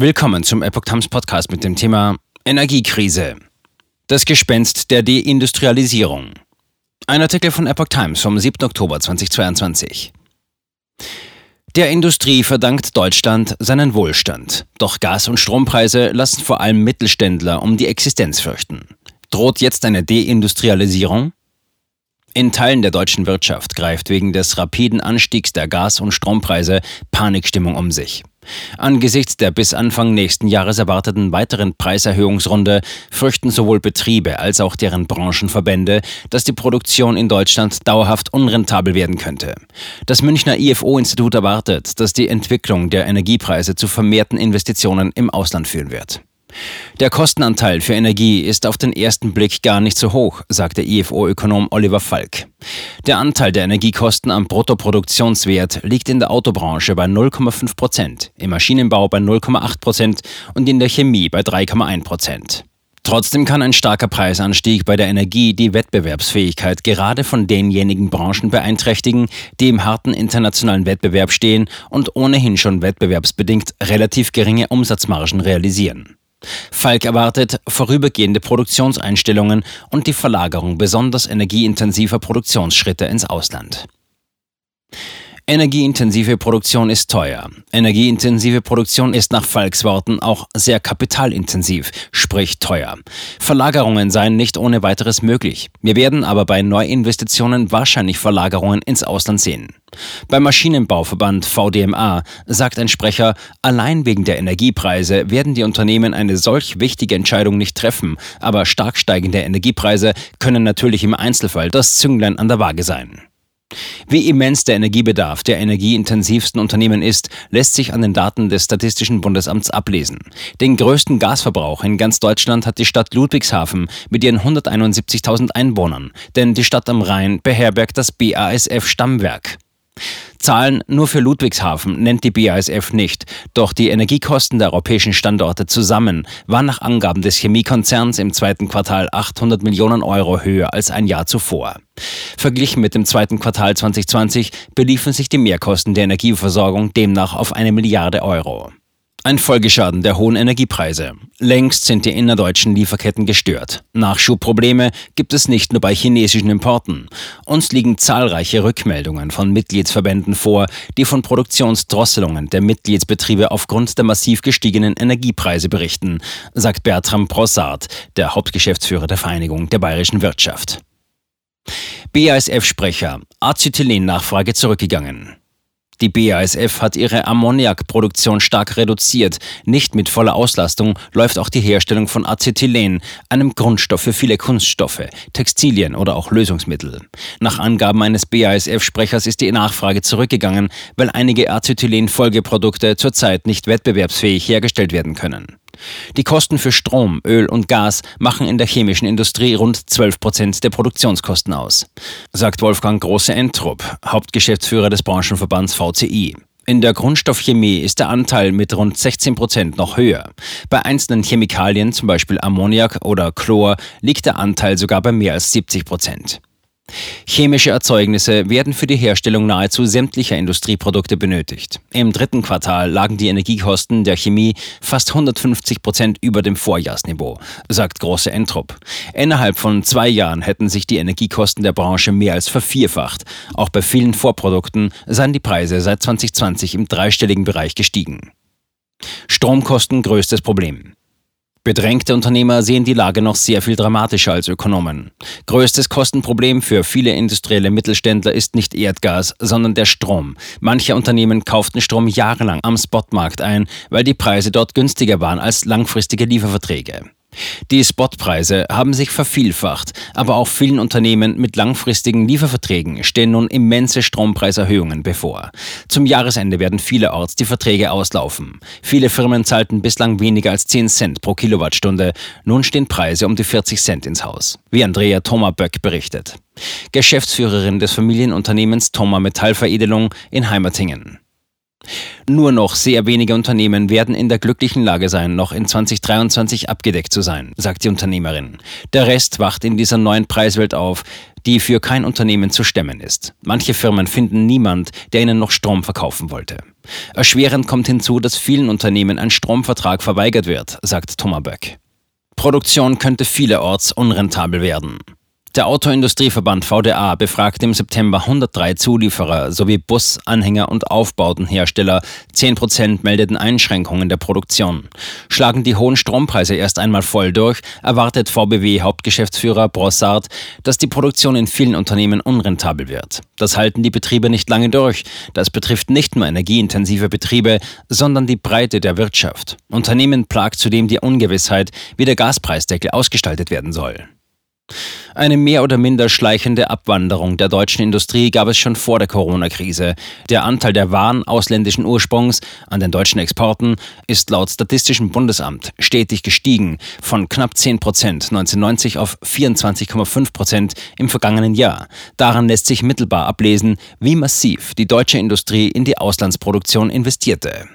Willkommen zum Epoch Times Podcast mit dem Thema Energiekrise. Das Gespenst der Deindustrialisierung. Ein Artikel von Epoch Times vom 7. Oktober 2022. Der Industrie verdankt Deutschland seinen Wohlstand. Doch Gas- und Strompreise lassen vor allem Mittelständler um die Existenz fürchten. Droht jetzt eine Deindustrialisierung? In Teilen der deutschen Wirtschaft greift wegen des rapiden Anstiegs der Gas- und Strompreise Panikstimmung um sich. Angesichts der bis Anfang nächsten Jahres erwarteten weiteren Preiserhöhungsrunde fürchten sowohl Betriebe als auch deren Branchenverbände, dass die Produktion in Deutschland dauerhaft unrentabel werden könnte. Das Münchner IFO-Institut erwartet, dass die Entwicklung der Energiepreise zu vermehrten Investitionen im Ausland führen wird. Der Kostenanteil für Energie ist auf den ersten Blick gar nicht so hoch, sagt der IFO-Ökonom Oliver Falk. Der Anteil der Energiekosten am Bruttoproduktionswert liegt in der Autobranche bei 0,5 Prozent, im Maschinenbau bei 0,8 Prozent und in der Chemie bei 3,1 Prozent. Trotzdem kann ein starker Preisanstieg bei der Energie die Wettbewerbsfähigkeit gerade von denjenigen Branchen beeinträchtigen, die im harten internationalen Wettbewerb stehen und ohnehin schon wettbewerbsbedingt relativ geringe Umsatzmargen realisieren. Falk erwartet vorübergehende Produktionseinstellungen und die Verlagerung besonders energieintensiver Produktionsschritte ins Ausland. Energieintensive Produktion ist teuer. Energieintensive Produktion ist nach Falks Worten auch sehr kapitalintensiv, sprich teuer. Verlagerungen seien nicht ohne weiteres möglich. Wir werden aber bei Neuinvestitionen wahrscheinlich Verlagerungen ins Ausland sehen. Beim Maschinenbauverband VDMA sagt ein Sprecher, allein wegen der Energiepreise werden die Unternehmen eine solch wichtige Entscheidung nicht treffen, aber stark steigende Energiepreise können natürlich im Einzelfall das Zünglein an der Waage sein. Wie immens der Energiebedarf der energieintensivsten Unternehmen ist, lässt sich an den Daten des Statistischen Bundesamts ablesen. Den größten Gasverbrauch in ganz Deutschland hat die Stadt Ludwigshafen mit ihren 171.000 Einwohnern, denn die Stadt am Rhein beherbergt das BASF Stammwerk. Zahlen nur für Ludwigshafen nennt die BASF nicht, doch die Energiekosten der europäischen Standorte zusammen waren nach Angaben des Chemiekonzerns im zweiten Quartal 800 Millionen Euro höher als ein Jahr zuvor. Verglichen mit dem zweiten Quartal 2020 beliefen sich die Mehrkosten der Energieversorgung demnach auf eine Milliarde Euro. Ein Folgeschaden der hohen Energiepreise. Längst sind die innerdeutschen Lieferketten gestört. Nachschubprobleme gibt es nicht nur bei chinesischen Importen. Uns liegen zahlreiche Rückmeldungen von Mitgliedsverbänden vor, die von Produktionsdrosselungen der Mitgliedsbetriebe aufgrund der massiv gestiegenen Energiepreise berichten, sagt Bertram Brossard, der Hauptgeschäftsführer der Vereinigung der bayerischen Wirtschaft. BASF-Sprecher. Acetylen-Nachfrage zurückgegangen. Die BASF hat ihre Ammoniakproduktion stark reduziert. Nicht mit voller Auslastung läuft auch die Herstellung von Acetylen, einem Grundstoff für viele Kunststoffe, Textilien oder auch Lösungsmittel. Nach Angaben eines BASF-Sprechers ist die Nachfrage zurückgegangen, weil einige Acetylen-Folgeprodukte zurzeit nicht wettbewerbsfähig hergestellt werden können. Die Kosten für Strom, Öl und Gas machen in der chemischen Industrie rund 12 Prozent der Produktionskosten aus, sagt Wolfgang Große-Entrup, Hauptgeschäftsführer des Branchenverbands VCI. In der Grundstoffchemie ist der Anteil mit rund 16 Prozent noch höher. Bei einzelnen Chemikalien, zum Beispiel Ammoniak oder Chlor, liegt der Anteil sogar bei mehr als 70 Prozent. Chemische Erzeugnisse werden für die Herstellung nahezu sämtlicher Industrieprodukte benötigt. Im dritten Quartal lagen die Energiekosten der Chemie fast 150 Prozent über dem Vorjahrsniveau, sagt Große Entrup. Innerhalb von zwei Jahren hätten sich die Energiekosten der Branche mehr als vervierfacht. Auch bei vielen Vorprodukten seien die Preise seit 2020 im dreistelligen Bereich gestiegen. Stromkosten größtes Problem. Bedrängte Unternehmer sehen die Lage noch sehr viel dramatischer als Ökonomen. Größtes Kostenproblem für viele industrielle Mittelständler ist nicht Erdgas, sondern der Strom. Manche Unternehmen kauften Strom jahrelang am Spotmarkt ein, weil die Preise dort günstiger waren als langfristige Lieferverträge. Die Spotpreise haben sich vervielfacht, aber auch vielen Unternehmen mit langfristigen Lieferverträgen stehen nun immense Strompreiserhöhungen bevor. Zum Jahresende werden vielerorts die Verträge auslaufen. Viele Firmen zahlten bislang weniger als 10 Cent pro Kilowattstunde. Nun stehen Preise um die 40 Cent ins Haus, wie Andrea Thoma Böck berichtet. Geschäftsführerin des Familienunternehmens Thoma Metallveredelung in Heimatingen. Nur noch sehr wenige Unternehmen werden in der glücklichen Lage sein, noch in 2023 abgedeckt zu sein, sagt die Unternehmerin. Der Rest wacht in dieser neuen Preiswelt auf, die für kein Unternehmen zu stemmen ist. Manche Firmen finden niemand, der ihnen noch Strom verkaufen wollte. Erschwerend kommt hinzu, dass vielen Unternehmen ein Stromvertrag verweigert wird, sagt Thomas Böck. Produktion könnte vielerorts unrentabel werden. Der Autoindustrieverband VDA befragte im September 103 Zulieferer sowie Bus-, Anhänger- und Aufbautenhersteller. 10 Prozent meldeten Einschränkungen der Produktion. Schlagen die hohen Strompreise erst einmal voll durch, erwartet VBW-Hauptgeschäftsführer Brossard, dass die Produktion in vielen Unternehmen unrentabel wird. Das halten die Betriebe nicht lange durch. Das betrifft nicht nur energieintensive Betriebe, sondern die Breite der Wirtschaft. Unternehmen plagt zudem die Ungewissheit, wie der Gaspreisdeckel ausgestaltet werden soll. Eine mehr oder minder schleichende Abwanderung der deutschen Industrie gab es schon vor der Corona-Krise. Der Anteil der Waren ausländischen Ursprungs an den deutschen Exporten ist laut Statistischem Bundesamt stetig gestiegen, von knapp 10 Prozent 1990 auf 24,5 Prozent im vergangenen Jahr. Daran lässt sich mittelbar ablesen, wie massiv die deutsche Industrie in die Auslandsproduktion investierte.